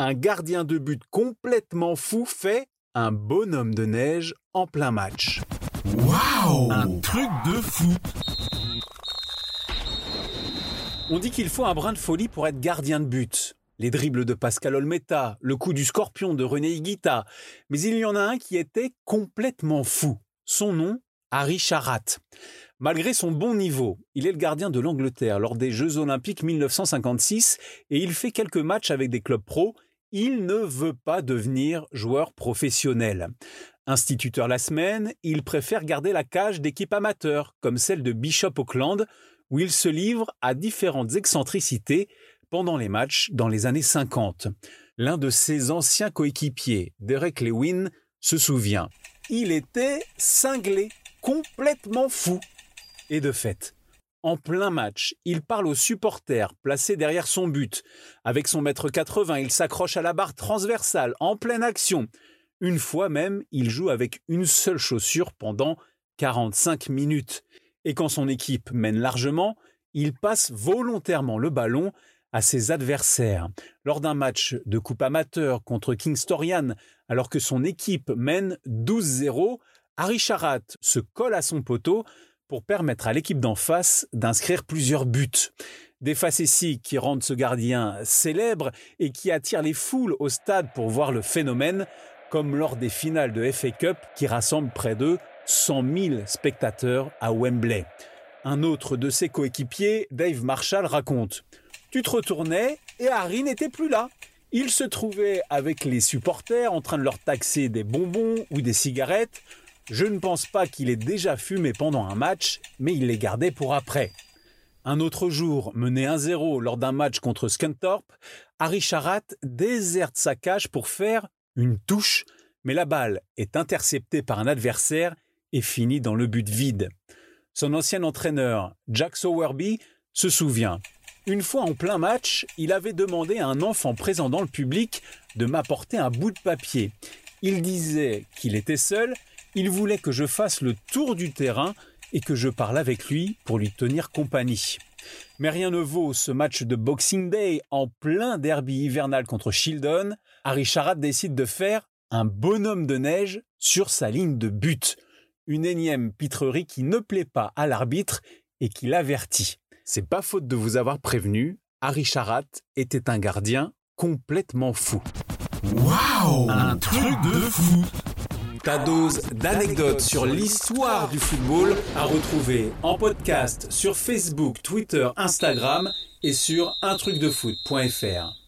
un gardien de but complètement fou fait un bonhomme de neige en plein match. Waouh Un truc de fou On dit qu'il faut un brin de folie pour être gardien de but. Les dribbles de Pascal Olmeta, le coup du scorpion de René Higuita. Mais il y en a un qui était complètement fou. Son nom, Harry Charat. Malgré son bon niveau, il est le gardien de l'Angleterre lors des Jeux Olympiques 1956 et il fait quelques matchs avec des clubs pro. Il ne veut pas devenir joueur professionnel. Instituteur la semaine, il préfère garder la cage d'équipes amateurs, comme celle de Bishop Auckland, où il se livre à différentes excentricités pendant les matchs dans les années 50. L'un de ses anciens coéquipiers, Derek Lewin, se souvient. Il était cinglé, complètement fou. Et de fait, en plein match, il parle aux supporters placés derrière son but. Avec son mètre 80, il s'accroche à la barre transversale en pleine action. Une fois même, il joue avec une seule chaussure pendant 45 minutes. Et quand son équipe mène largement, il passe volontairement le ballon à ses adversaires. Lors d'un match de coupe amateur contre Kingstorian, alors que son équipe mène 12-0, Harry Charat se colle à son poteau pour permettre à l'équipe d'en face d'inscrire plusieurs buts. Des facéties qui rendent ce gardien célèbre et qui attirent les foules au stade pour voir le phénomène, comme lors des finales de FA Cup qui rassemblent près de 100 000 spectateurs à Wembley. Un autre de ses coéquipiers, Dave Marshall, raconte Tu te retournais et Harry n'était plus là. Il se trouvait avec les supporters en train de leur taxer des bonbons ou des cigarettes. Je ne pense pas qu'il ait déjà fumé pendant un match, mais il les gardait pour après. Un autre jour, mené 1-0 lors d'un match contre Scunthorpe, Harry Charat déserte sa cage pour faire une touche, mais la balle est interceptée par un adversaire et finit dans le but vide. Son ancien entraîneur, Jack Sowerby, se souvient. Une fois en plein match, il avait demandé à un enfant présent dans le public de m'apporter un bout de papier. Il disait qu'il était seul, il voulait que je fasse le tour du terrain et que je parle avec lui pour lui tenir compagnie. Mais rien ne vaut ce match de Boxing Day en plein derby hivernal contre Shildon. Harry Charat décide de faire un bonhomme de neige sur sa ligne de but. Une énième pitrerie qui ne plaît pas à l'arbitre et qui l'avertit. C'est pas faute de vous avoir prévenu, Harry Charat était un gardien complètement fou. Waouh Un truc de fou Ta dose d'anecdotes sur l'histoire du football à retrouver en podcast sur Facebook, Twitter, Instagram et sur untrucdefoot.fr.